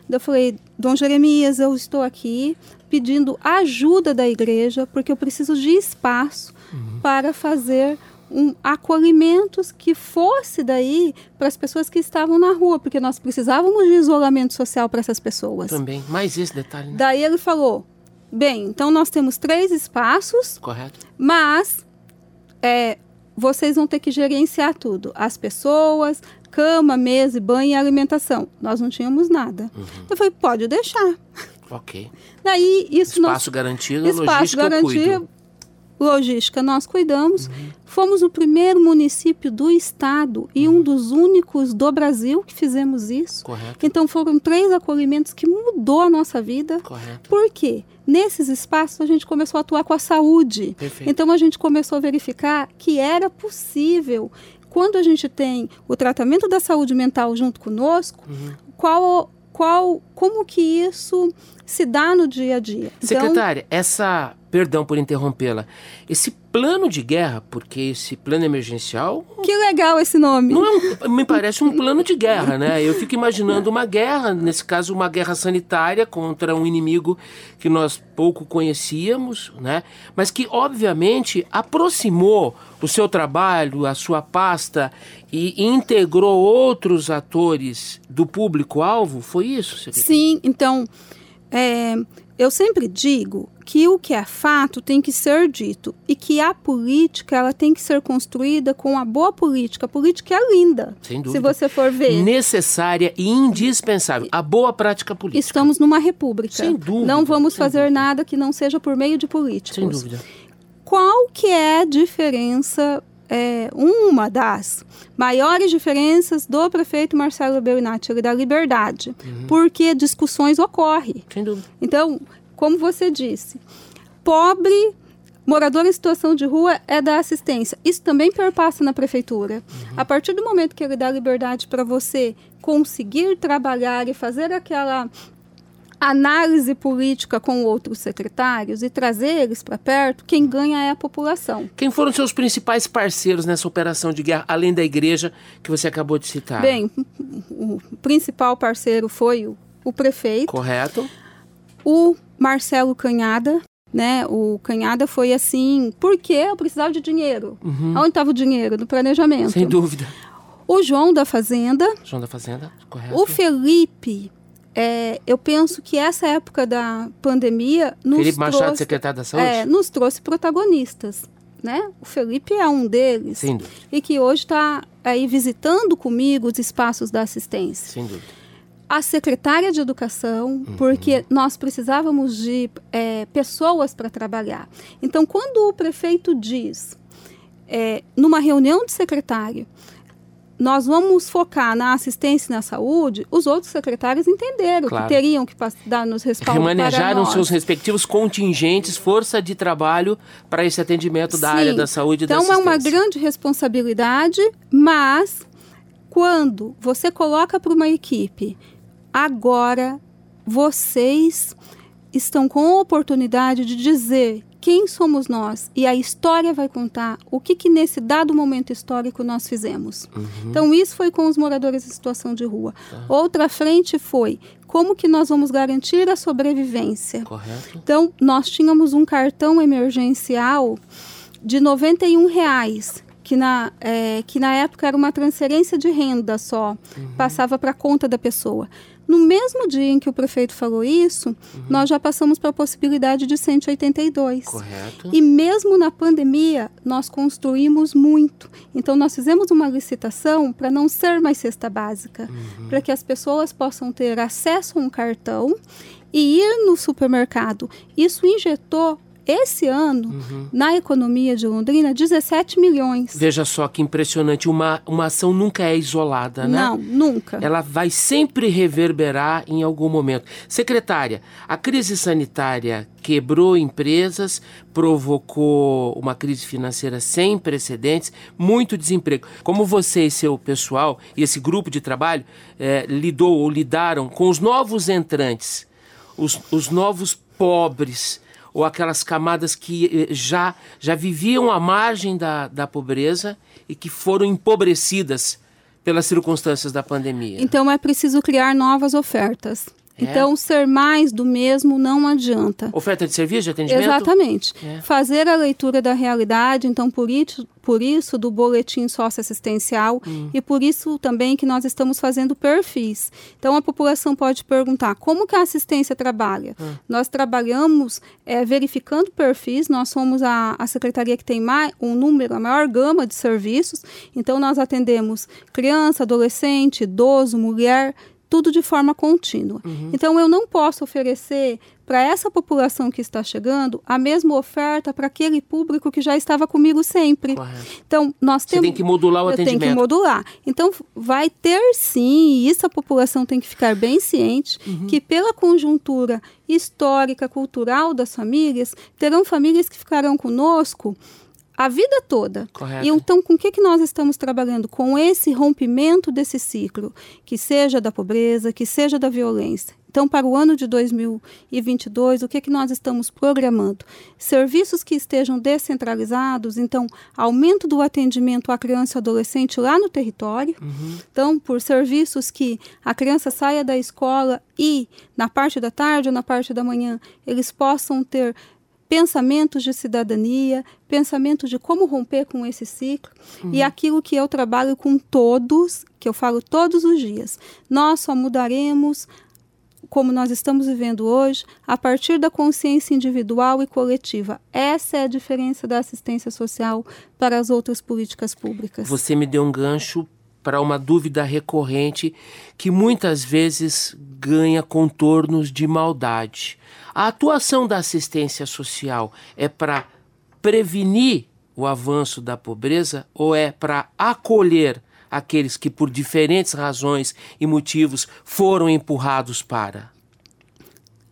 S3: Eu falei, Dom Jeremias, eu estou aqui pedindo ajuda da igreja, porque eu preciso de espaço para fazer um acolhimentos que fosse daí para as pessoas que estavam na rua, porque nós precisávamos de isolamento social para essas pessoas.
S2: Também. Mais esse detalhe, né?
S3: Daí ele falou: bem, então nós temos três espaços,
S2: Correto.
S3: mas é, vocês vão ter que gerenciar tudo: as pessoas, cama, mesa, banho e alimentação. Nós não tínhamos nada. Eu falei: pode deixar.
S2: Ok.
S3: Daí isso nós
S2: Espaço garantido,
S3: espaço
S2: cuido.
S3: logística nós cuidamos. Fomos o primeiro município do estado e um dos únicos do Brasil que fizemos isso.
S2: Correto.
S3: Então foram três acolhimentos que mudou a nossa vida.
S2: Correto.
S3: Por quê? Nesses espaços a gente começou a atuar com a saúde.
S2: Perfeito.
S3: Então a gente começou a verificar que era possível. Quando a gente tem o tratamento da saúde mental junto conosco,
S2: Uhum.
S3: qual, qual, como que isso se dá no dia a dia? Então,
S2: Secretária, essa, perdão por interrompê-la, esse plano de guerra, porque esse plano emergencial,
S3: que legal esse nome.
S2: Não é um, me parece um plano de guerra, né? Eu fico imaginando uma guerra, nesse caso, uma guerra sanitária contra um inimigo que nós pouco conhecíamos, né? Mas que, obviamente, aproximou o seu trabalho, a sua pasta e integrou outros atores do público-alvo? Foi isso?
S3: Sim, então. É, eu sempre digo que o que é fato tem que ser dito e que a política ela tem que ser construída com a boa política. A política é linda,
S2: Sem
S3: dúvida. se você for ver.
S2: Necessária e indispensável. A boa prática política.
S3: Estamos numa república.
S2: Sem dúvida.
S3: Não vamos fazer
S2: dúvida.
S3: nada que não seja por meio de políticos.
S2: Sem dúvida.
S3: Qual que é a diferença é, uma das maiores diferenças do prefeito Marcelo Bernatti, ele da liberdade, uhum. porque discussões ocorrem.
S2: Sem dúvida.
S3: Então, como você disse, pobre morador em situação de rua é da assistência. Isso também perpassa na prefeitura. Uhum. A partir do momento que ele dá liberdade para você conseguir trabalhar e fazer aquela análise política com outros secretários e trazer eles para perto, quem ganha é a população.
S2: Quem foram seus principais parceiros nessa operação de guerra, além da igreja que você acabou de citar?
S3: Bem, o principal parceiro foi o, o prefeito.
S2: Correto.
S3: O Marcelo Canhada, né? O Canhada foi assim, porque eu precisava de dinheiro. Uhum. Onde estava o dinheiro? No planejamento.
S2: Sem dúvida.
S3: O João da Fazenda.
S2: João da Fazenda, correto.
S3: O Felipe é, eu penso que essa época da pandemia nos
S2: Felipe
S3: trouxe,
S2: Machado, secretário da Saúde?
S3: É, nos trouxe protagonistas. Né? O Felipe é um deles.
S2: Sem dúvida.
S3: E que hoje está aí visitando comigo os espaços da assistência.
S2: Sem dúvida.
S3: A secretária de Educação, uhum. porque nós precisávamos de é, pessoas para trabalhar. Então, quando o prefeito diz, é, numa reunião de secretário, nós vamos focar na assistência e na saúde, os outros secretários entenderam claro. que teriam que dar nos respaldo
S2: Remanejaram seus respectivos contingentes, força de trabalho para esse atendimento Sim. da área da saúde e
S3: então,
S2: da assistência.
S3: Então é uma grande responsabilidade, mas quando você coloca para uma equipe, agora vocês estão com a oportunidade de dizer quem somos nós e a história vai contar o que, que nesse dado momento histórico nós fizemos. Uhum. Então isso foi com os moradores em situação de rua. Tá. Outra frente foi como que nós vamos garantir a sobrevivência.
S2: Correto.
S3: Então nós tínhamos um cartão emergencial de 91 reais que na, é, que na época era uma transferência de renda só, uhum. passava para a conta da pessoa. No mesmo dia em que o prefeito falou isso, uhum. nós já passamos para a possibilidade de 182.
S2: Correto.
S3: E mesmo na pandemia, nós construímos muito. Então, nós fizemos uma licitação para não ser mais cesta básica, uhum. para que as pessoas possam ter acesso a um cartão e ir no supermercado. Isso injetou esse ano, uhum. na economia de Londrina, 17 milhões.
S2: Veja só que impressionante. Uma, uma ação nunca é isolada, né?
S3: Não, nunca.
S2: Ela vai sempre reverberar em algum momento. Secretária, a crise sanitária quebrou empresas, provocou uma crise financeira sem precedentes, muito desemprego. Como você e seu pessoal e esse grupo de trabalho é, lidou ou lidaram com os novos entrantes, os, os novos pobres, ou aquelas camadas que eh, já, já viviam à margem da, da pobreza e que foram empobrecidas pelas circunstâncias da pandemia.
S3: Então é preciso criar novas ofertas. É. Então, ser mais do mesmo não adianta.
S2: Oferta de serviço, de atendimento?
S3: Exatamente. É. Fazer a leitura da realidade, então, por isso, por isso do boletim socioassistencial hum. e por isso também que nós estamos fazendo perfis. Então, a população pode perguntar como que a assistência trabalha. Hum. Nós trabalhamos é, verificando perfis, nós somos a, a secretaria que tem mais, um número, a maior gama de serviços. Então, nós atendemos criança, adolescente, idoso, mulher, tudo de forma contínua. Uhum. Então, eu não posso oferecer para essa população que está chegando a mesma oferta para aquele público que já estava comigo sempre.
S2: Correto.
S3: Então, nós temos.
S2: Você tem que modular o atendimento.
S3: Tem que modular. Então, vai ter sim, e isso a população tem que ficar bem ciente, uhum. que pela conjuntura histórica, cultural das famílias, terão famílias que ficarão conosco a vida toda.
S2: Correto.
S3: E então, com o que, que nós estamos trabalhando? Com esse rompimento desse ciclo, que seja da pobreza, que seja da violência. Então, para o ano de 2022, o que, que nós estamos programando? Serviços que estejam descentralizados, então, aumento do atendimento à criança e adolescente lá no território.
S2: Uhum.
S3: Então, por serviços que a criança saia da escola e, na parte da tarde ou na parte da manhã, eles possam ter pensamentos de cidadania, pensamentos de como romper com esse ciclo
S2: Uhum.
S3: e aquilo que eu trabalho com todos, que eu falo todos os dias. Nós só mudaremos como nós estamos vivendo hoje, a partir da consciência individual e coletiva. Essa é a diferença da assistência social para as outras políticas públicas.
S2: Você me deu um gancho para uma dúvida recorrente que muitas vezes ganha contornos de maldade. A atuação da assistência social é para prevenir o avanço da pobreza ou é para acolher aqueles que, por diferentes razões e motivos, foram empurrados para?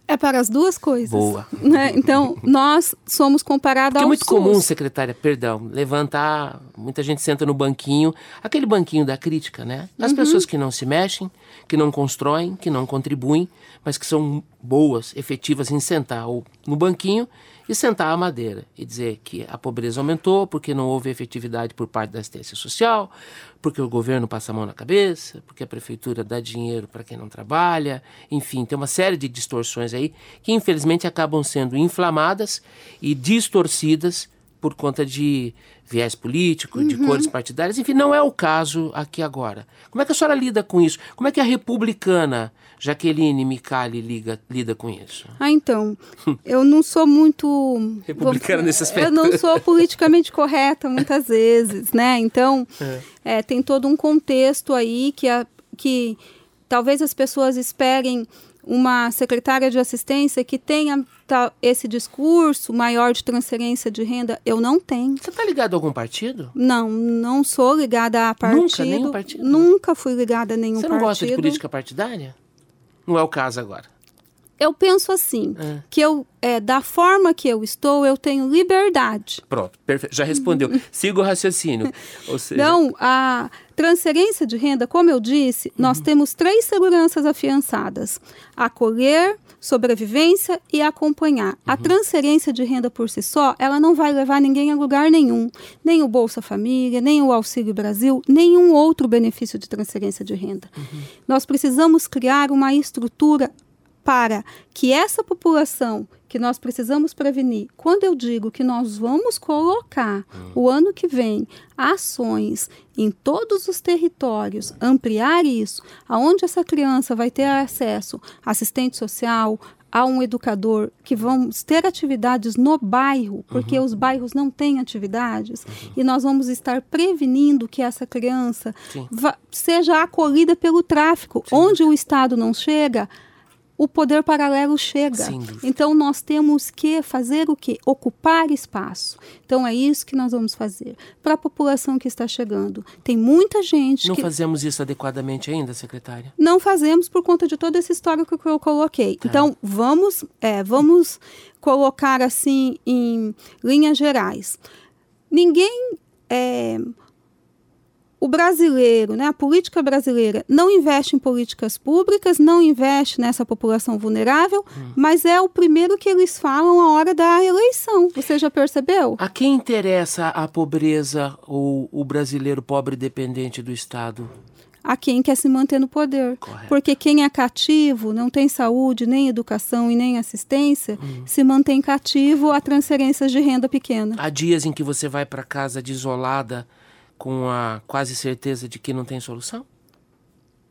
S3: É para as duas coisas.
S2: Boa.
S3: Né? Então, nós somos comparados
S2: Porque
S3: ao
S2: é muito
S3: SUS.
S2: comum, secretária, perdão, levantar, muita gente senta no banquinho, aquele banquinho da crítica, né? As pessoas que não se mexem, que não constroem, que não contribuem, mas que são boas, efetivas em sentar ou no banquinho e sentar a madeira e dizer que a pobreza aumentou porque não houve efetividade por parte da assistência social, porque o governo passa a mão na cabeça, porque a prefeitura dá dinheiro para quem não trabalha, enfim, tem uma série de distorções aí que infelizmente acabam sendo inflamadas e distorcidas por conta de viés político, de cores partidárias, enfim, não é o caso aqui agora. Como é que a senhora lida com isso? Como é que a republicana Jaqueline Micali liga, lida com isso?
S3: Ah, então, <laughs> eu não sou muito...
S2: Republicana nesse aspecto.
S3: Eu não sou politicamente correta muitas <laughs> vezes, né? Então, é, tem todo um contexto aí que, a, que talvez as pessoas esperem uma secretária de assistência que tenha tá, esse discurso maior de transferência de renda. Eu não tenho.
S2: Você está ligado a algum partido?
S3: Não, não sou ligada a partido.
S2: Nunca, nenhum partido?
S3: Nunca fui ligada a nenhum
S2: Você
S3: partido.
S2: não gosta de política partidária? Não é o caso agora.
S3: Eu penso assim,
S2: É.
S3: que eu, é, da forma que eu estou, eu tenho liberdade.
S2: Pronto, perfeito. Já respondeu. <laughs> Siga o raciocínio. Ou seja,
S3: Então, a transferência de renda, como eu disse, nós temos três seguranças afiançadas: acolher, sobrevivência e acompanhar. A transferência de renda por si só, ela não vai levar ninguém a lugar nenhum, nem o Bolsa Família, nem o Auxílio Brasil, nenhum outro benefício de transferência de renda. Nós precisamos criar uma estrutura para que essa população que nós precisamos prevenir, quando eu digo que nós vamos colocar o ano que vem ações em todos os territórios, ampliar isso, aonde essa criança vai ter acesso a assistente social, a um educador, que vamos ter atividades no bairro, porque os bairros não têm atividades, e nós vamos estar prevenindo que essa criança
S2: Sim.
S3: seja acolhida pelo tráfico. Onde o Estado não chega, o poder paralelo chega. Então nós temos que fazer o quê? Ocupar espaço. Então é isso que nós vamos fazer para a população que está chegando. Tem muita gente
S2: não
S3: que
S2: fazemos isso adequadamente ainda, secretária?
S3: não fazemos por conta de toda essa história que eu coloquei. Então, vamos, é, vamos colocar assim em linhas gerais. Ninguém. é, o brasileiro, né, a política brasileira, não investe em políticas públicas, não investe nessa população vulnerável, mas é o primeiro que eles falam a hora da eleição. Você já percebeu?
S2: A quem interessa a pobreza ou o brasileiro pobre dependente do Estado?
S3: a quem quer se manter no poder.
S2: Correto.
S3: Porque quem é cativo, não tem saúde, nem educação e nem assistência, se mantém cativo a transferências de renda pequena.
S2: Há dias em que você vai para casa desolada com a quase certeza de que não tem solução?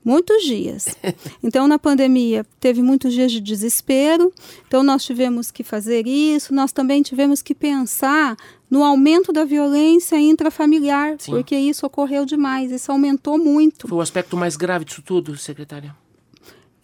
S3: Muitos dias. <laughs> Então, na pandemia, teve muitos dias de desespero. Então, nós tivemos que fazer isso. Nós também tivemos que pensar no aumento da violência intrafamiliar,
S2: Sim.
S3: porque isso ocorreu demais. Isso aumentou muito.
S2: Foi o aspecto mais grave disso tudo, secretária?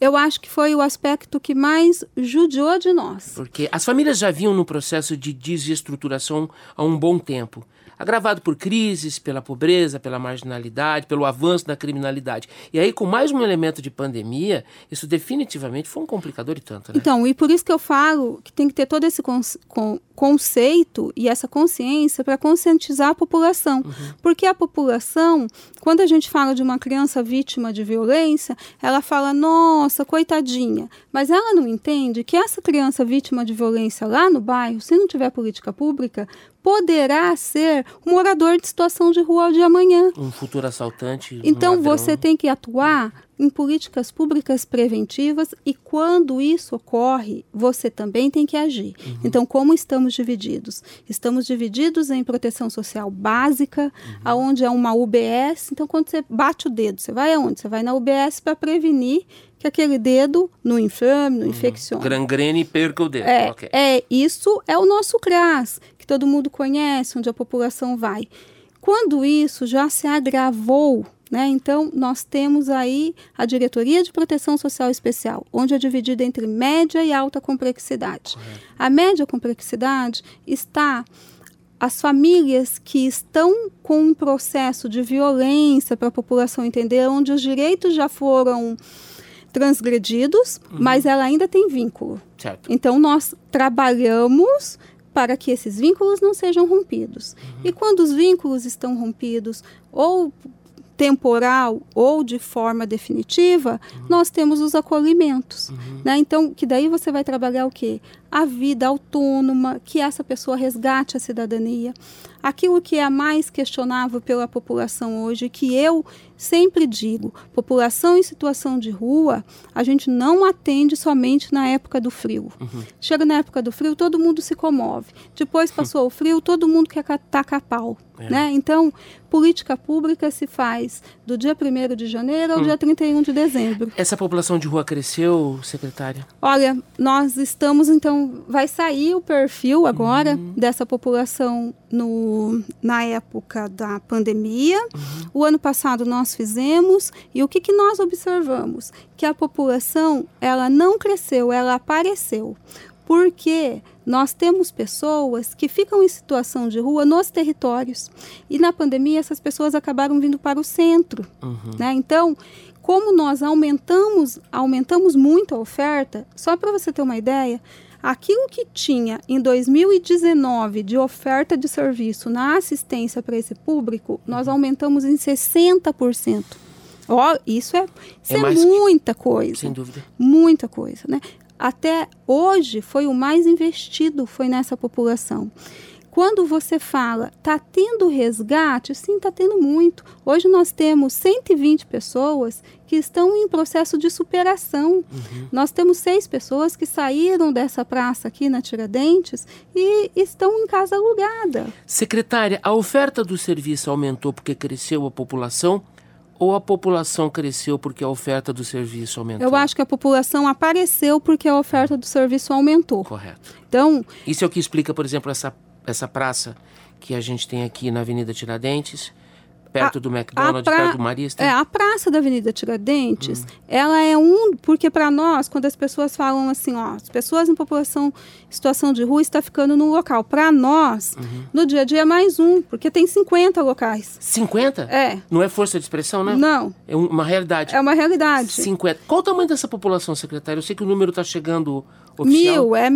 S3: Eu acho que foi o aspecto que mais judiou de nós.
S2: Porque as famílias já vinham no processo de desestruturação há um bom tempo. Agravado por crises, pela pobreza, pela marginalidade, pelo avanço da criminalidade. E aí, com mais um elemento de pandemia, isso definitivamente foi um complicador e tanto. Né?
S3: Então, e por isso que eu falo que tem que ter todo esse con con conceito e essa consciência para conscientizar a população. Uhum. Porque a população, quando a gente fala de uma criança vítima de violência, ela fala, nossa, coitadinha. Mas ela não entende que essa criança vítima de violência lá no bairro, se não tiver política pública, poderá ser um morador de situação de rua de amanhã.
S2: Um futuro assaltante.
S3: Então
S2: um
S3: você tem que atuar em políticas públicas preventivas e quando isso ocorre, você também tem que agir. Uhum. Então, como estamos divididos? Estamos divididos em proteção social básica, uhum. aonde é uma UBS. Então, quando você bate o dedo, você vai aonde? Você vai na UBS para prevenir que aquele dedo não inflame, não uhum. infeccione.
S2: Gangrene e perca o dedo.
S3: É,
S2: okay.
S3: é, isso é o nosso CRAS, que todo mundo conhece, onde a população vai. Quando isso já se agravou, né, então nós temos aí a Diretoria de Proteção Social Especial, onde é dividida entre média e alta complexidade. Correto. A média complexidade está as famílias que estão com um processo de violência para a população entender, onde os direitos já foram transgredidos, uhum. mas ela ainda tem vínculo.
S2: Certo.
S3: Então nós trabalhamos para que esses vínculos não sejam rompidos. Uhum. E quando os vínculos estão rompidos, ou temporal ou de forma definitiva, uhum. nós temos os acolhimentos. Uhum. Né? Então, que daí você vai trabalhar o quê? A vida autônoma, que essa pessoa resgate a cidadania. Aquilo que é mais questionável pela população hoje, que eu sempre digo, população em situação de rua, a gente não atende somente na época do frio. Uhum. Chega na época do frio, todo mundo se comove. Depois passou o frio, todo mundo quer tacar pau. É. Né? Então, política pública se faz do dia 1 de janeiro ao hum. dia 31 de dezembro.
S2: Essa população de rua cresceu, secretária?
S3: Olha, nós estamos, então, vai sair o perfil agora uhum. dessa população no, na época da pandemia. Uhum. O ano passado nós fizemos e o que, que nós observamos? Que a população, ela não cresceu, ela apareceu. Porque nós temos pessoas que ficam em situação de rua nos territórios. E na pandemia, essas pessoas acabaram vindo para o centro. Uhum. Né? Então, como nós aumentamos, aumentamos muito a oferta, só para você ter uma ideia, aquilo que tinha em 2019 de oferta de serviço na assistência para esse público, nós uhum. aumentamos em 60%. Ó, oh, isso é, isso é, é muita coisa.
S2: Sem dúvida.
S3: Muita coisa, né? até hoje foi o mais investido, foi nessa população. Quando você fala, está tendo resgate? Sim, está tendo muito. Hoje nós temos 120 pessoas que estão em processo de superação. Uhum. Nós temos seis pessoas que saíram dessa praça aqui na Tiradentes e estão em casa alugada.
S2: Secretária, a oferta do serviço aumentou porque cresceu a população ou a população cresceu porque a oferta do serviço aumentou?
S3: Eu acho que a população apareceu porque a oferta do serviço aumentou.
S2: Correto.
S3: Então,
S2: isso é o que explica, por exemplo, essa essa praça que a gente tem aqui na Avenida Tiradentes, perto a, do McDonald's, pra, perto do Marista?
S3: É, a Praça da Avenida Tiradentes, hum. ela é um... Porque para nós, quando as pessoas falam assim, ó, as pessoas em população em situação de rua está ficando no local. Para nós, uhum. no dia a dia é mais um, porque tem 50 locais.
S2: 50?
S3: É.
S2: Não é força de expressão, né?
S3: Não.
S2: É uma realidade.
S3: É uma realidade.
S2: 50. Qual o tamanho dessa população, secretário? Eu sei que o número está chegando oficial.
S3: Mil. É,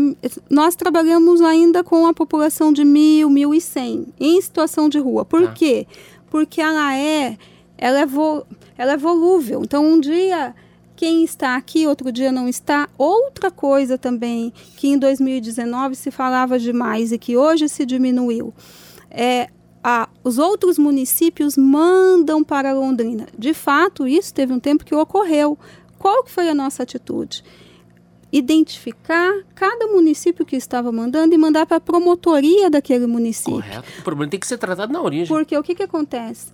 S3: nós trabalhamos ainda com a população de mil, mil e cem, em situação de rua. Por ah. quê? Porque ela é, ela é, vo, ela é volúvel. Então, um dia quem está aqui, outro dia não está. Outra coisa também que em 2019 se falava demais e que hoje se diminuiu é a, os outros municípios mandam para Londrina. De fato, isso teve um tempo que ocorreu. Qual que foi a nossa atitude? Identificar cada município que estava mandando e mandar para a promotoria daquele município.
S2: Correto. O problema tem que ser tratado na origem.
S3: Porque o que, que acontece?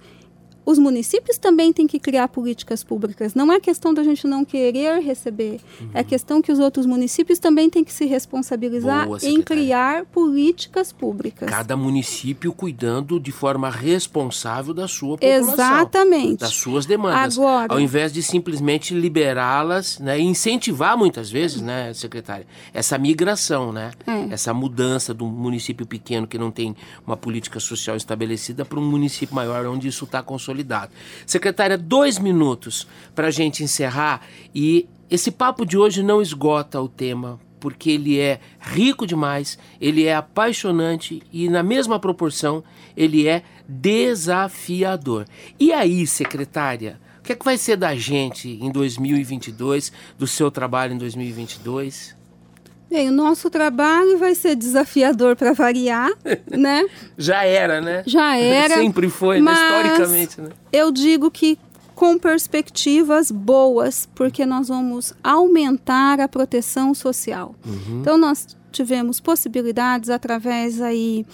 S3: Os municípios também têm que criar políticas públicas. Não é questão da gente não querer receber, uhum. é questão que os outros municípios também têm que se responsabilizar Boa, em criar políticas públicas.
S2: Cada município cuidando de forma responsável da sua população.
S3: Exatamente.
S2: Das suas demandas. Agora, ao invés de simplesmente liberá-las né, e incentivar muitas vezes, né, secretária, essa migração, né? É. Essa mudança do município pequeno que não tem uma política social estabelecida para um município maior onde isso está consolidado consolidado. Secretária, dois minutos para a gente encerrar e esse papo de hoje não esgota o tema, porque ele é rico demais, ele é apaixonante e, na mesma proporção, ele é desafiador. E aí, secretária, o que é que vai ser da gente em 2022, do seu trabalho em 2022?
S3: Bem, o nosso trabalho vai ser desafiador para variar, <laughs> né?
S2: Já era, né?
S3: Já <laughs> era.
S2: Sempre foi, né? historicamente, né?
S3: Eu digo que com perspectivas boas, porque nós vamos aumentar a proteção social. Uhum. Então nós tivemos possibilidades através aí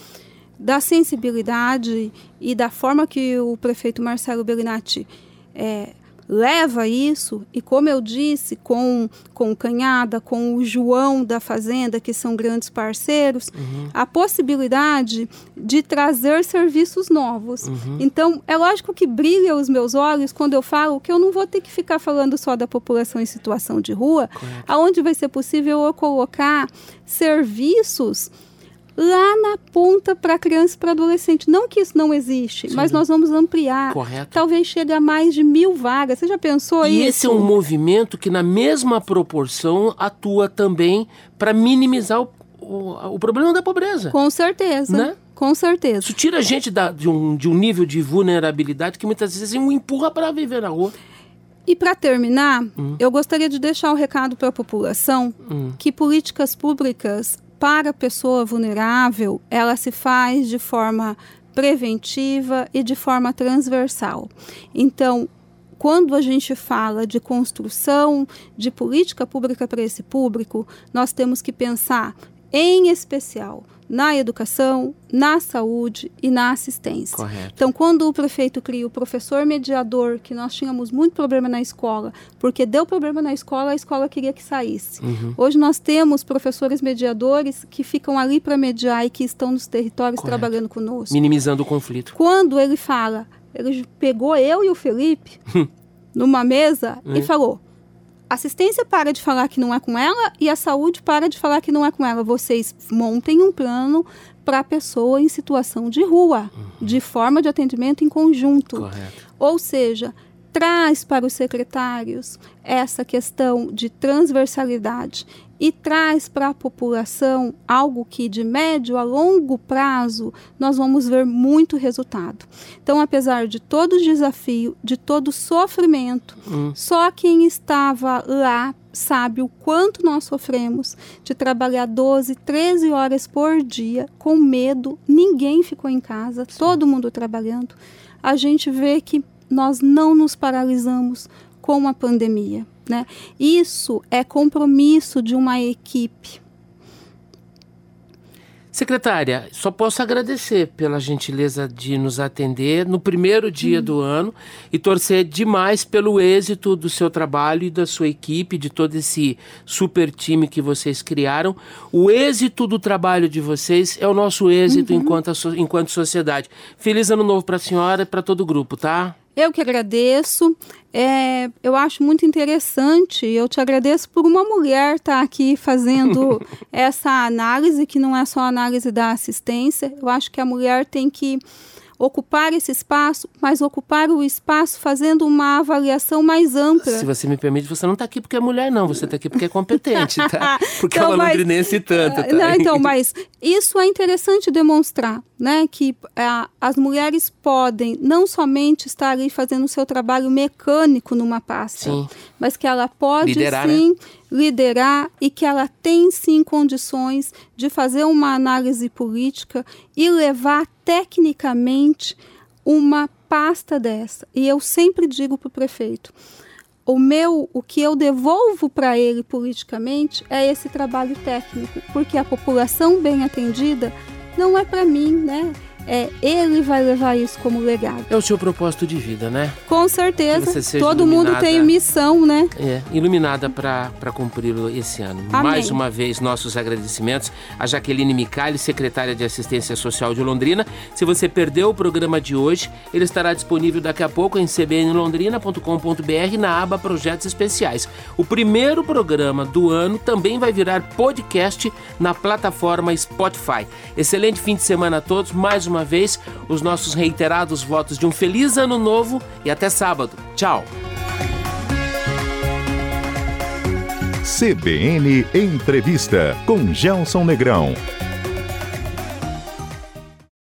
S3: da sensibilidade e da forma que o prefeito Marcelo Bellinati é, leva isso, e como eu disse, com, com o Canhada, com o João da Fazenda, que são grandes parceiros, uhum. a possibilidade de trazer serviços novos. Uhum. Então, é lógico que brilha os meus olhos quando eu falo que eu não vou ter que ficar falando só da população em situação de rua, Correto. aonde vai ser possível eu colocar serviços lá na ponta para criança e para adolescente. Não que isso não existe, Sim. mas nós vamos ampliar.
S2: Correto.
S3: Talvez chegue a mais de mil vagas. Você já pensou
S2: e
S3: isso?
S2: E esse é um movimento que, na mesma proporção, atua também para minimizar o, o, o, problema da pobreza.
S3: Com certeza. Né? Com certeza.
S2: Isso tira a gente da, de, um, de um nível de vulnerabilidade que muitas vezes um empurra para viver na rua.
S3: E para terminar, hum. eu gostaria de deixar o um recado para a população hum. que políticas públicas para a pessoa vulnerável, ela se faz de forma preventiva e de forma transversal. Então, quando a gente fala de construção de política pública para esse público, nós temos que pensar, em especial, na educação, na saúde e na assistência.
S2: Correto.
S3: Então, quando o prefeito cria o professor mediador, que nós tínhamos muito problema na escola, porque deu problema na escola, a escola queria que saísse. Uhum. Hoje nós temos professores mediadores que ficam ali para mediar e que estão nos territórios Correto. trabalhando conosco.
S2: Minimizando o conflito.
S3: Quando ele fala, ele pegou eu e o Felipe numa mesa e falou: assistência para de falar que não é com ela e a saúde para de falar que não é com ela. Vocês montem um plano para a pessoa em situação de rua, uhum. de forma de atendimento em conjunto.
S2: Correto.
S3: Ou seja, traz para os secretários essa questão de transversalidade e traz para a população algo que de médio a longo prazo nós vamos ver muito resultado. Então, apesar de todo o desafio, de todo o sofrimento, hum. só quem estava lá sabe o quanto nós sofremos de trabalhar 12, 13 horas por dia com medo, ninguém ficou em casa, Sim. todo mundo trabalhando. A gente vê que nós não nos paralisamos com a pandemia. Né? Isso é compromisso de uma equipe.
S2: Secretária, só posso agradecer pela gentileza de nos atender no primeiro dia hum. do ano e torcer demais pelo êxito do seu trabalho e da sua equipe, de todo esse super time que vocês criaram. O êxito do trabalho de vocês é o nosso êxito uhum. enquanto, enquanto sociedade. Feliz ano novo para a senhora e para todo o grupo, tá?
S3: Eu que agradeço. É, eu acho muito interessante. Eu te agradeço por uma mulher estar tá aqui fazendo <laughs> essa análise, que não é só análise da assistência. Eu acho que a mulher tem que ocupar esse espaço, mas ocupar o espaço fazendo uma avaliação mais ampla.
S2: Se você me permite, você não está aqui porque é mulher, não. Você está aqui porque é competente, tá? <laughs> Porque então, é uma londrinense tanto. Tá?
S3: Não, então, <laughs> mas isso é interessante demonstrar, né? Que a, as mulheres podem não somente estar ali fazendo o seu trabalho mecânico numa pasta, sim. mas que ela pode
S2: liderar,
S3: sim
S2: né?
S3: Liderar e que ela tem sim condições de fazer uma análise política e levar tecnicamente uma pasta dessa. E eu sempre digo para o prefeito, o meu, o que eu devolvo para ele politicamente é esse trabalho técnico, porque a população bem atendida não é para mim, né? É, ele vai levar isso como legado.
S2: É o seu propósito de vida, né?
S3: Com certeza. Todo mundo tem missão, né?
S2: É, iluminada para cumpri-lo esse ano. Amém. Mais uma vez, nossos agradecimentos a Jaqueline Micali, secretária de Assistência Social de Londrina. Se você perdeu o programa de hoje, ele estará disponível daqui a pouco em cbnlondrina.com.br na aba Projetos Especiais. O primeiro programa do ano também vai virar podcast na plataforma Spotify. Excelente fim de semana a todos. Mais uma vez, os nossos reiterados votos de um feliz ano novo e até sábado. Tchau.
S1: CBN Entrevista com Gelson Negrão.